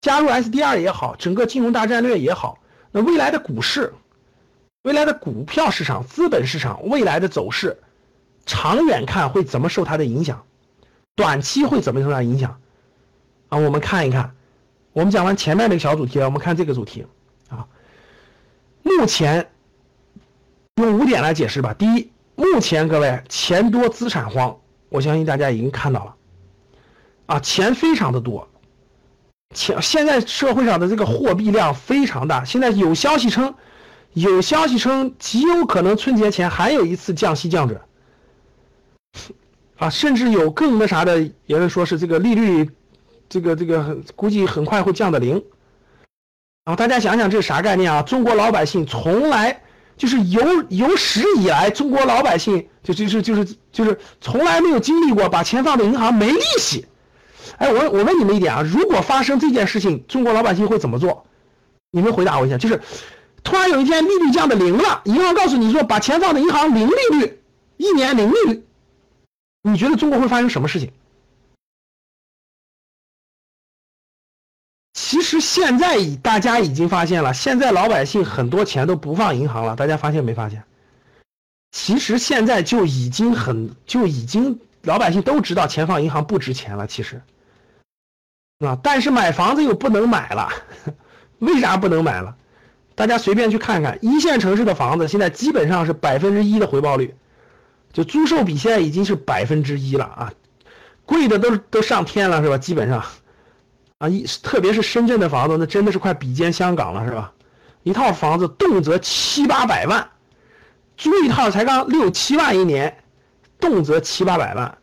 加入 SDR 也好，整个金融大战略也好，那未来的股市、未来的股票市场、资本市场未来的走势，长远看会怎么受它的影响？短期会怎么受它影响？啊，我们看一看。我们讲完前面那个小主题了，我们看这个主题啊。目前用五点来解释吧。第一，目前各位钱多资产荒，我相信大家已经看到了啊，钱非常的多。钱现在社会上的这个货币量非常大，现在有消息称，有消息称极有可能春节前还有一次降息降准，啊，甚至有更那啥的有人说是这个利率，这个这个估计很快会降到零。然后大家想想这是啥概念啊？中国老百姓从来就是有有史以来，中国老百姓就就是就是就是从来没有经历过把钱放在银行没利息。哎，我我问你们一点啊，如果发生这件事情，中国老百姓会怎么做？你们回答我一下，就是突然有一天利率降到零了，银行告诉你说把钱放在银行零利率，一年零利率，你觉得中国会发生什么事情？其实现在已大家已经发现了，现在老百姓很多钱都不放银行了，大家发现没发现？其实现在就已经很就已经老百姓都知道钱放银行不值钱了，其实。啊！但是买房子又不能买了，为啥不能买了？大家随便去看看，一线城市的房子现在基本上是百分之一的回报率，就租售比现在已经是百分之一了啊！贵的都都上天了是吧？基本上，啊一特别是深圳的房子，那真的是快比肩香港了是吧？一套房子动辄七八百万，租一套才刚六七万一年，动辄七八百万。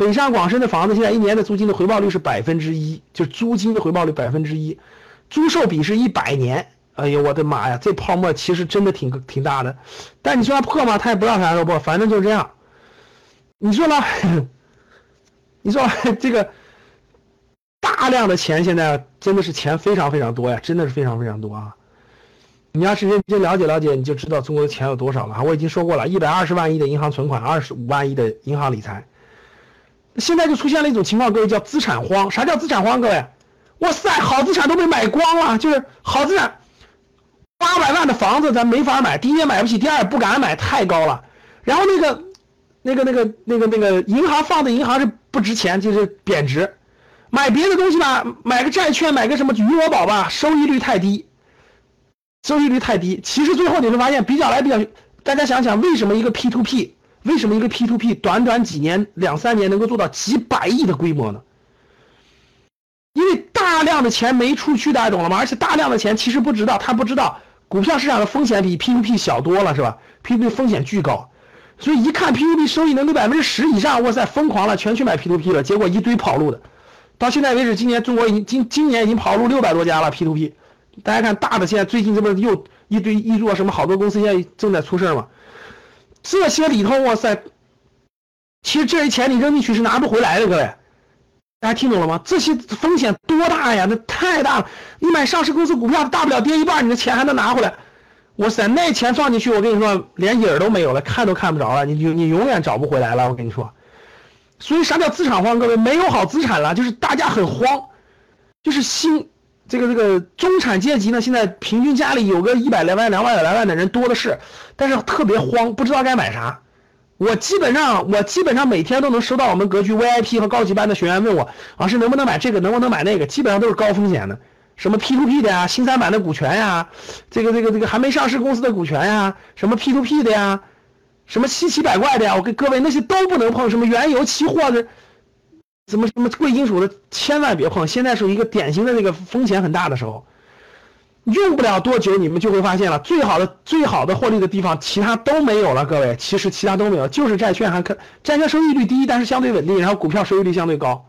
北上广深的房子现在一年的租金的回报率是百分之一，就是租金的回报率百分之一，租售比是一百年。哎呦我的妈呀，这泡沫其实真的挺挺大的。但你说它破吗？它也不让啥说破，反正就是这样。你说呢？你说这个大量的钱现在真的是钱非常非常多呀，真的是非常非常多啊。你要是认真了解了解，你就知道中国的钱有多少了。我已经说过了，一百二十万亿的银行存款，二十五万亿的银行理财。现在就出现了一种情况，各位叫资产荒。啥叫资产荒？各位，哇塞，好资产都被买光了，就是好资产，八百万的房子咱没法买，第一也买不起，第二不敢买，太高了。然后那个，那个那个那个那个银行放的银行是不值钱，就是贬值。买别的东西吧，买个债券，买个什么余额宝吧，收益率太低，收益率太低。其实最后你会发现，比较来比较，大家想想，为什么一个 P to P？为什么一个 P to P 短短几年两三年能够做到几百亿的规模呢？因为大量的钱没出去，大家懂了吗？而且大量的钱其实不知道，他不知道股票市场的风险比 P to P 小多了，是吧？P to P 风险巨高，所以一看 P to P 收益能有百分之十以上，哇塞，疯狂了，全去买 P to P 了。结果一堆跑路的，到现在为止，今年中国已经今今年已经跑路六百多家了 P to P。大家看大的，现在最近这不是又一堆一做什么好多公司现在正在出事吗？这些里头，哇塞，其实这些钱你扔进去是拿不回来的，各位，大家听懂了吗？这些风险多大呀？那太大了！你买上市公司股票，大不了跌一半，你的钱还能拿回来。哇塞，那钱放进去，我跟你说，连影儿都没有了，看都看不着了，你你你永远找不回来了。我跟你说，所以啥叫资产荒？各位，没有好资产了，就是大家很慌，就是心。这个这个中产阶级呢，现在平均家里有个一百来万、两百来万的人多的是，但是特别慌，不知道该买啥。我基本上，我基本上每天都能收到我们格局 VIP 和高级班的学员问我，老师能不能买这个，能不能买那个？基本上都是高风险的，什么 P2P 的呀，新三板的股权呀，这个这个这个还没上市公司的股权呀，什么 P2P 的呀，什么稀奇百怪的呀，我跟各位那些都不能碰，什么原油期货的。什么什么贵金属的千万别碰，现在是一个典型的那个风险很大的时候，用不了多久你们就会发现了，最好的最好的获利的地方，其他都没有了。各位，其实其他都没有，就是债券还可，债券收益率低，但是相对稳定，然后股票收益率相对高。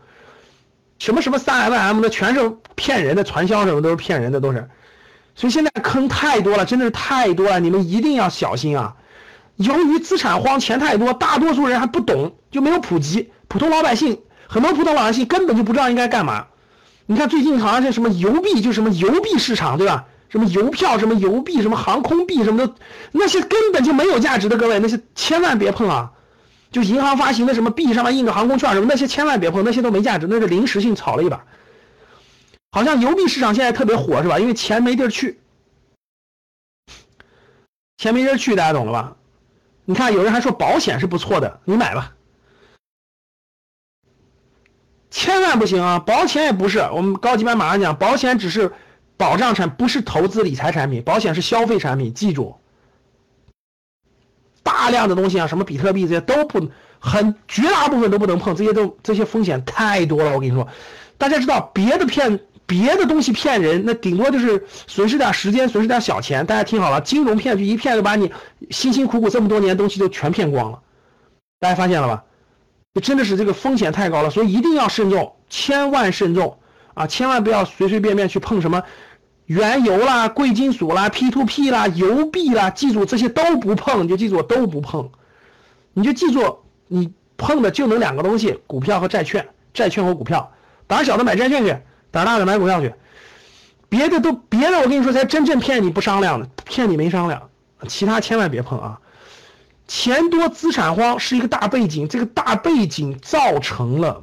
什么什么三 M M 的全是骗人的，传销什么都是骗人的，都是。所以现在坑太多了，真的是太多了，你们一定要小心啊！由于资产荒，钱太多，大多数人还不懂，就没有普及，普通老百姓。很多普通老百姓根本就不知道应该干嘛。你看最近好像是什么邮币，就什么邮币市场，对吧？什么邮票，什么邮币，什么航空币，什么的，那些根本就没有价值的，各位，那些千万别碰啊！就银行发行的什么币上面印个航空券什么，那些千万别碰，那些都没价值，那是临时性炒了一把。好像邮币市场现在特别火是吧？因为钱没地儿去，钱没地儿去，大家懂了吧？你看有人还说保险是不错的，你买吧。千万不行啊！保险也不是，我们高级班马上讲，保险只是保障产，不是投资理财产品，保险是消费产品，记住。大量的东西啊，什么比特币这些都不很，绝大部分都不能碰，这些都这些风险太多了。我跟你说，大家知道别的骗别的东西骗人，那顶多就是损失点时间，损失点小钱。大家听好了，金融骗局一骗就把你辛辛苦苦这么多年东西都全骗光了。大家发现了吧？真的是这个风险太高了，所以一定要慎重，千万慎重啊！千万不要随随便便去碰什么原油啦、贵金属啦、P2P 啦、油币啦，记住这些都不碰，你就记住都不碰。你就记住，你碰的就能两个东西：股票和债券，债券和股票。胆小的买债券去，胆大的买股票去。别的都别的，我跟你说才真正骗你不商量的，骗你没商量，其他千万别碰啊！钱多资产荒是一个大背景，这个大背景造成了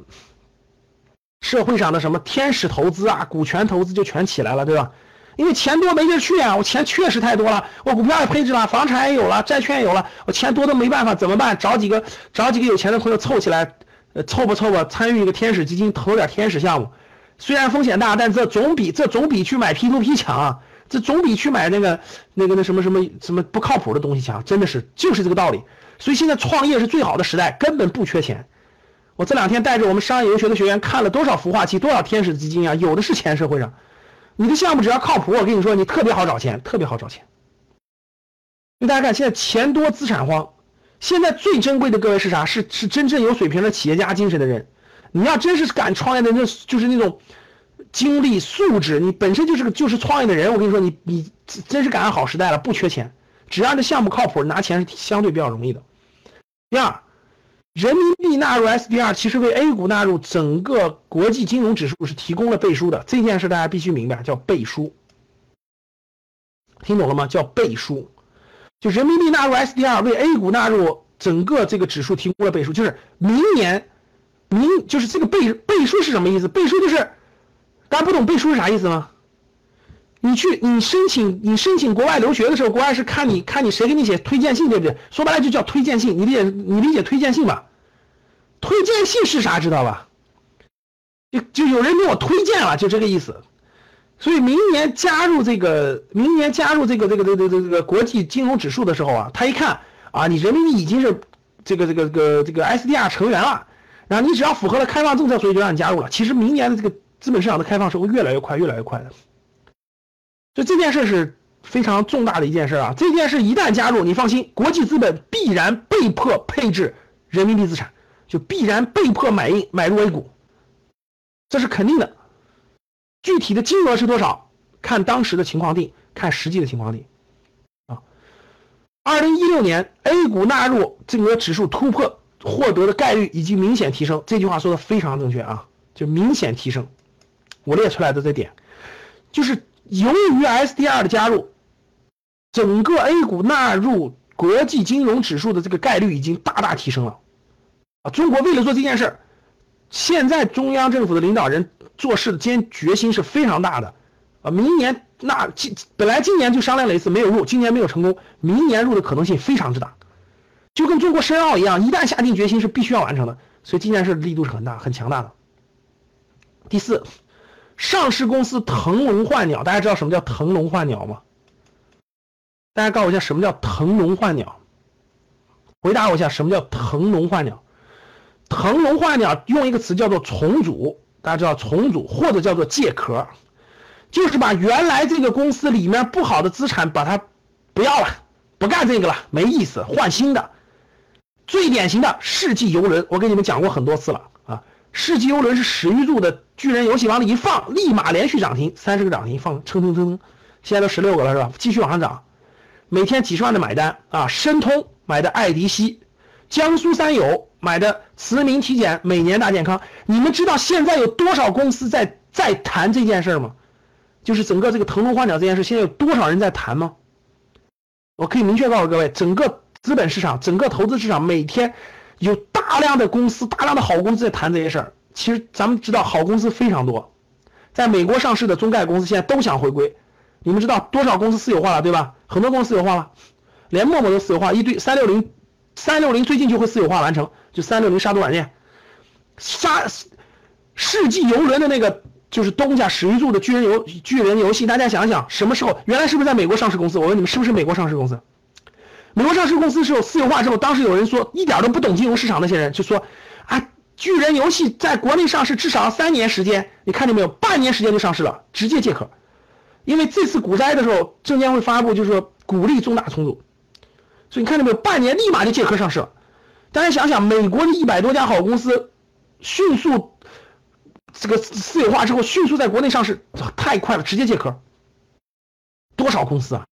社会上的什么天使投资啊、股权投资就全起来了，对吧？因为钱多没地儿去啊，我钱确实太多了，我股票也配置了，房产也有了，债券也有了，我钱多的没办法，怎么办？找几个找几个有钱的朋友凑起来，呃，凑吧凑吧，参与一个天使基金，投点天使项目，虽然风险大，但这总比这总比去买 P to P 强啊。这总比去买那个、那个、那什么什么什么不靠谱的东西强，真的是就是这个道理。所以现在创业是最好的时代，根本不缺钱。我这两天带着我们商业游学的学员看了多少孵化器、多少天使基金啊，有的是钱。社会上，你的项目只要靠谱，我跟你说，你特别好找钱，特别好找钱。大家看，现在钱多资产荒，现在最珍贵的各位是啥？是是真正有水平的企业家精神的人。你要真是敢创业的，那就是那种。精力素质，你本身就是个就是创业的人，我跟你说，你你真是赶上好时代了，不缺钱，只要这项目靠谱，拿钱是相对比较容易的。第二，人民币纳入 SDR，其实为 A 股纳入整个国际金融指数是提供了背书的，这件事大家必须明白，叫背书。听懂了吗？叫背书，就人民币纳入 SDR 为 A 股纳入整个这个指数提供了背书，就是明年明就是这个背背书是什么意思？背书就是。大家不懂背书是啥意思吗？你去你申请你申请国外留学的时候，国外是看你看你谁给你写推荐信，对不对？说白了就叫推荐信，你理解你理解推荐信吧？推荐信是啥知道吧？就就有人给我推荐了，就这个意思。所以明年加入这个明年加入这个这个这个这个这个国际金融指数的时候啊，他一看啊，你人民币已经是这个这个这个这个 SDR 成员了，然后你只要符合了开放政策，所以就让你加入了。其实明年的这个。资本市场的开放是会越来越快，越来越快的。所以这件事是非常重大的一件事啊！这件事一旦加入，你放心，国际资本必然被迫配置人民币资产，就必然被迫买入买入 A 股，这是肯定的。具体的金额是多少，看当时的情况定，看实际的情况定。啊，二零一六年 A 股纳入这个指数突破获得的概率已经明显提升，这句话说的非常正确啊，就明显提升。我列出来的这点，就是由于 SDR 的加入，整个 A 股纳入国际金融指数的这个概率已经大大提升了。啊，中国为了做这件事儿，现在中央政府的领导人做事的坚决心是非常大的。啊，明年那今本来今年就商量了一次没有入，今年没有成功，明年入的可能性非常之大，就跟中国申奥一样，一旦下定决心是必须要完成的。所以这件事力度是很大、很强大的。第四。上市公司腾笼换鸟，大家知道什么叫腾笼换鸟吗？大家告诉我一下什么叫腾笼换鸟？回答我一下什么叫腾笼换鸟？腾笼换鸟用一个词叫做重组，大家知道重组或者叫做借壳，就是把原来这个公司里面不好的资产把它不要了，不干这个了，没意思，换新的。最典型的世纪游轮，我给你们讲过很多次了。世纪游轮是史玉柱的巨人游戏往里一放，立马连续涨停，三十个涨停，放蹭蹭蹭，现在都十六个了是吧？继续往上涨，每天几十万的买单啊！申通买的爱迪西，江苏三友买的慈铭体检，每年大健康。你们知道现在有多少公司在在谈这件事吗？就是整个这个腾笼换鸟这件事，现在有多少人在谈吗？我可以明确告诉各位，整个资本市场，整个投资市场每天。有大量的公司，大量的好公司在谈这些事儿。其实咱们知道，好公司非常多，在。美国上市的中概公司现在都想回归。你们知道多少公司私有化了，对吧？很多公司私有化了，连陌陌都私有化，一堆三六零，三六零最近就会私有化完成，就三六零杀毒软件，杀世纪游轮的那个就是东家史玉柱的巨人游巨人游戏，大家想想什么时候？原来是不是在美国上市公司？我问你们是不是美国上市公司？美国上市公司是有私有化之后，当时有人说一点都不懂金融市场，那些人就说啊，巨人游戏在国内上市至少三年时间，你看见没有？半年时间就上市了，直接借壳。因为这次股灾的时候，证监会发布就是说鼓励重大重组，所以你看到没有？半年立马就借壳上市了。大家想想，美国的一百多家好公司迅速这个私有化之后，迅速在国内上市，太快了，直接借壳。多少公司啊？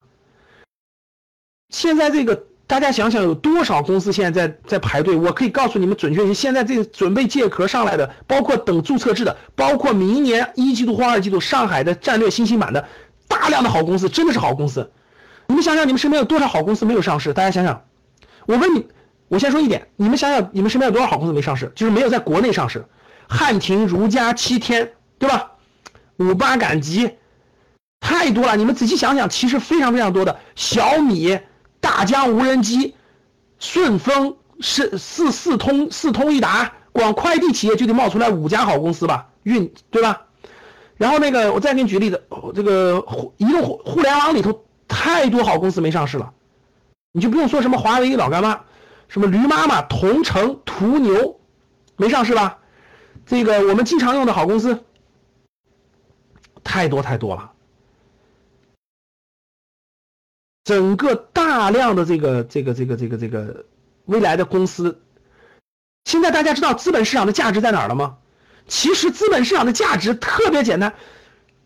现在这个大家想想，有多少公司现在在在排队？我可以告诉你们准确些，现在这准备借壳上来的，包括等注册制的，包括明年一季度或二季度上海的战略新兴板的。大量的好公司真的是好公司，你们想想，你们身边有多少好公司没有上市？大家想想，我问你，我先说一点，你们想想，你们身边有多少好公司没上市？就是没有在国内上市，汉庭、如家、七天，对吧？五八赶集，太多了。你们仔细想想，其实非常非常多的，小米、大疆无人机、顺丰、是四四通、四通一达，光快递企业就得冒出来五家好公司吧？运，对吧？然后那个，我再给你举例子，这个互移动互互联网里头太多好公司没上市了，你就不用说什么华为老干妈，什么驴妈妈、同城、途牛，没上市吧？这个我们经常用的好公司太多太多了，整个大量的这个这个这个这个这个未来的公司，现在大家知道资本市场的价值在哪儿了吗？其实资本市场的价值特别简单，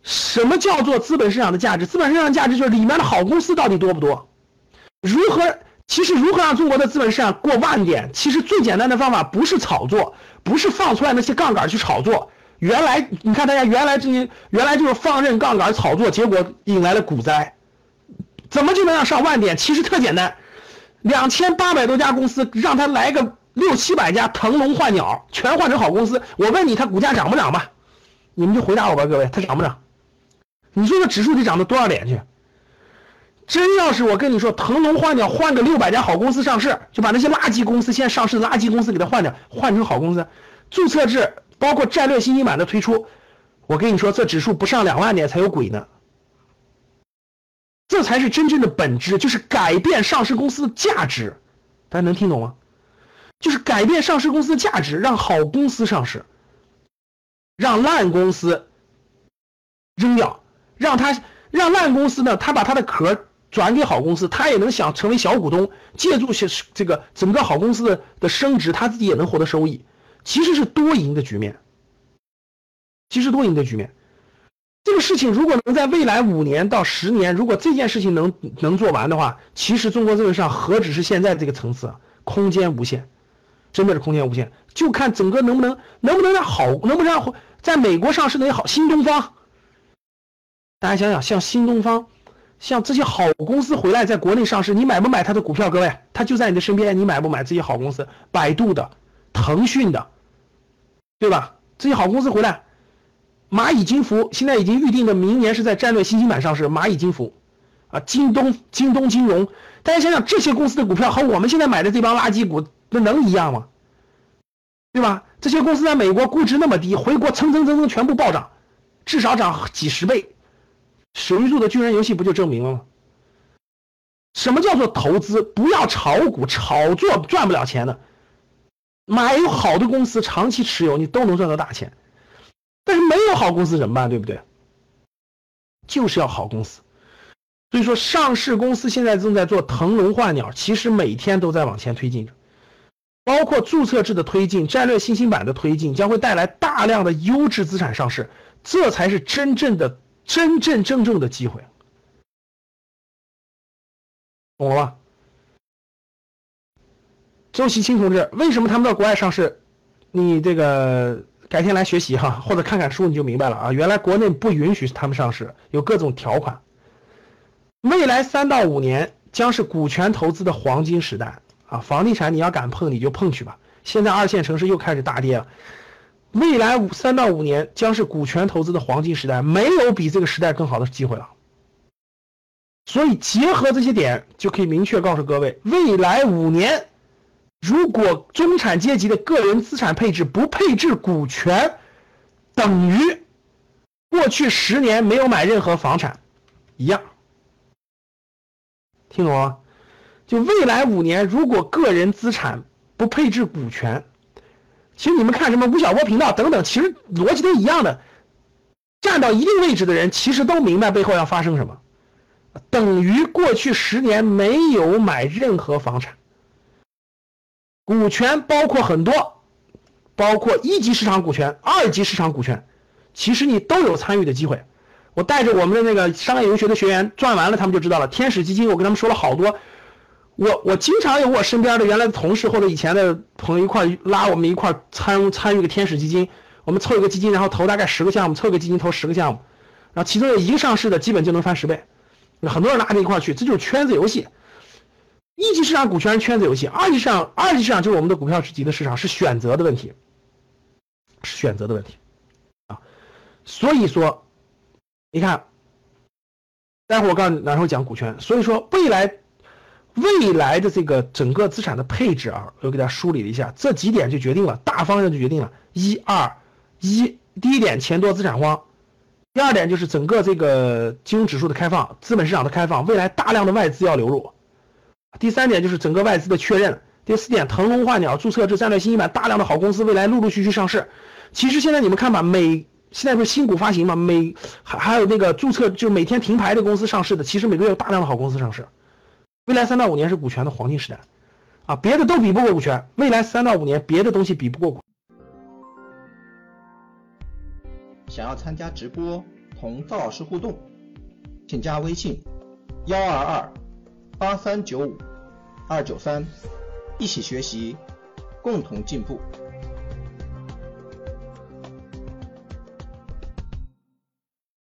什么叫做资本市场的价值？资本市场的价值就是里面的好公司到底多不多？如何？其实如何让中国的资本市场过万点？其实最简单的方法不是炒作，不是放出来那些杠杆去炒作。原来你看大家原来这些原来就是放任杠杆炒作，结果引来了股灾。怎么就能让上万点？其实特简单，两千八百多家公司，让他来个。六七百家腾笼换鸟，全换成好公司。我问你，它股价涨不涨吧？你们就回答我吧，各位，它涨不涨？你说这指数得涨到多少点去？真要是我跟你说腾笼换鸟，换个六百家好公司上市，就把那些垃圾公司，现在上市的垃圾公司给它换掉，换成好公司，注册制包括战略新兴板的推出，我跟你说，这指数不上两万点才有鬼呢。这才是真正的本质，就是改变上市公司的价值。大家能听懂吗？就是改变上市公司的价值，让好公司上市，让烂公司扔掉，让他让烂公司呢，他把他的壳转给好公司，他也能想成为小股东，借助些这个整个好公司的的升值，他自己也能获得收益，其实是多赢的局面，其实多赢的局面。这个事情如果能在未来五年到十年，如果这件事情能能做完的话，其实中国资本上何止是现在这个层次，空间无限。真的是空间无限，就看整个能不能能不能让好，能不能让在美国上市的也好，新东方，大家想想，像新东方，像这些好公司回来在国内上市，你买不买它的股票？各位，它就在你的身边，你买不买这些好公司？百度的、腾讯的，对吧？这些好公司回来，蚂蚁金服现在已经预定的明年是在战略新兴板上市，蚂蚁金服，啊，京东、京东金融，大家想想这些公司的股票和我们现在买的这帮垃圾股。那能一样吗？对吧？这些公司在美国估值那么低，回国蹭蹭蹭蹭全部暴涨，至少涨几十倍。史玉柱的巨人游戏不就证明了吗？什么叫做投资？不要炒股，炒作赚不了钱的。买有好的公司，长期持有，你都能赚到大钱。但是没有好公司怎么办？对不对？就是要好公司。所以说，上市公司现在正在做腾笼换鸟，其实每天都在往前推进着。包括注册制的推进、战略新兴板的推进，将会带来大量的优质资产上市，这才是真正的、真真正正的机会，懂了吧？周习清同志，为什么他们到国外上市？你这个改天来学习哈，或者看看书你就明白了啊。原来国内不允许他们上市，有各种条款。未来三到五年将是股权投资的黄金时代。啊，房地产你要敢碰你就碰去吧。现在二线城市又开始大跌了，未来五三到五年将是股权投资的黄金时代，没有比这个时代更好的机会了。所以结合这些点，就可以明确告诉各位，未来五年，如果中产阶级的个人资产配置不配置股权，等于过去十年没有买任何房产一样。听懂吗？就未来五年，如果个人资产不配置股权，其实你们看什么吴晓波频道等等，其实逻辑都一样的。站到一定位置的人，其实都明白背后要发生什么，等于过去十年没有买任何房产，股权包括很多，包括一级市场股权、二级市场股权，其实你都有参与的机会。我带着我们的那个商业游学的学员赚完了，他们就知道了。天使基金，我跟他们说了好多。我我经常有我身边的原来的同事或者以前的朋友一块拉我们一块参参与个天使基金，我们凑一个基金，然后投大概十个项目，凑个基金投十个项目，然后其中有一个上市的，基本就能翻十倍。很多人拉着一块去，这就是圈子游戏。一级市场股权是圈子游戏，二级市场二级市场就是我们的股票级的市场，是选择的问题，是选择的问题啊。所以说，你看，待会儿我告诉你，然后讲股权。所以说未来。未来的这个整个资产的配置啊，我给大家梳理了一下，这几点就决定了大方向就决定了。一二一，第一点钱多资产荒，第二点就是整个这个金融指数的开放，资本市场的开放，未来大量的外资要流入。第三点就是整个外资的确认。第四点，腾笼换鸟，注册制战略新兴板，大量的好公司未来陆陆续续上市。其实现在你们看吧，每现在不是新股发行嘛，每还还有那个注册就每天停牌的公司上市的，其实每个月有大量的好公司上市。未来三到五年是股权的黄金时代，啊，别的都比不过股权。未来三到五年，别的东西比不过。想要参加直播同赵老师互动，请加微信幺二二八三九五二九三，一起学习，共同进步。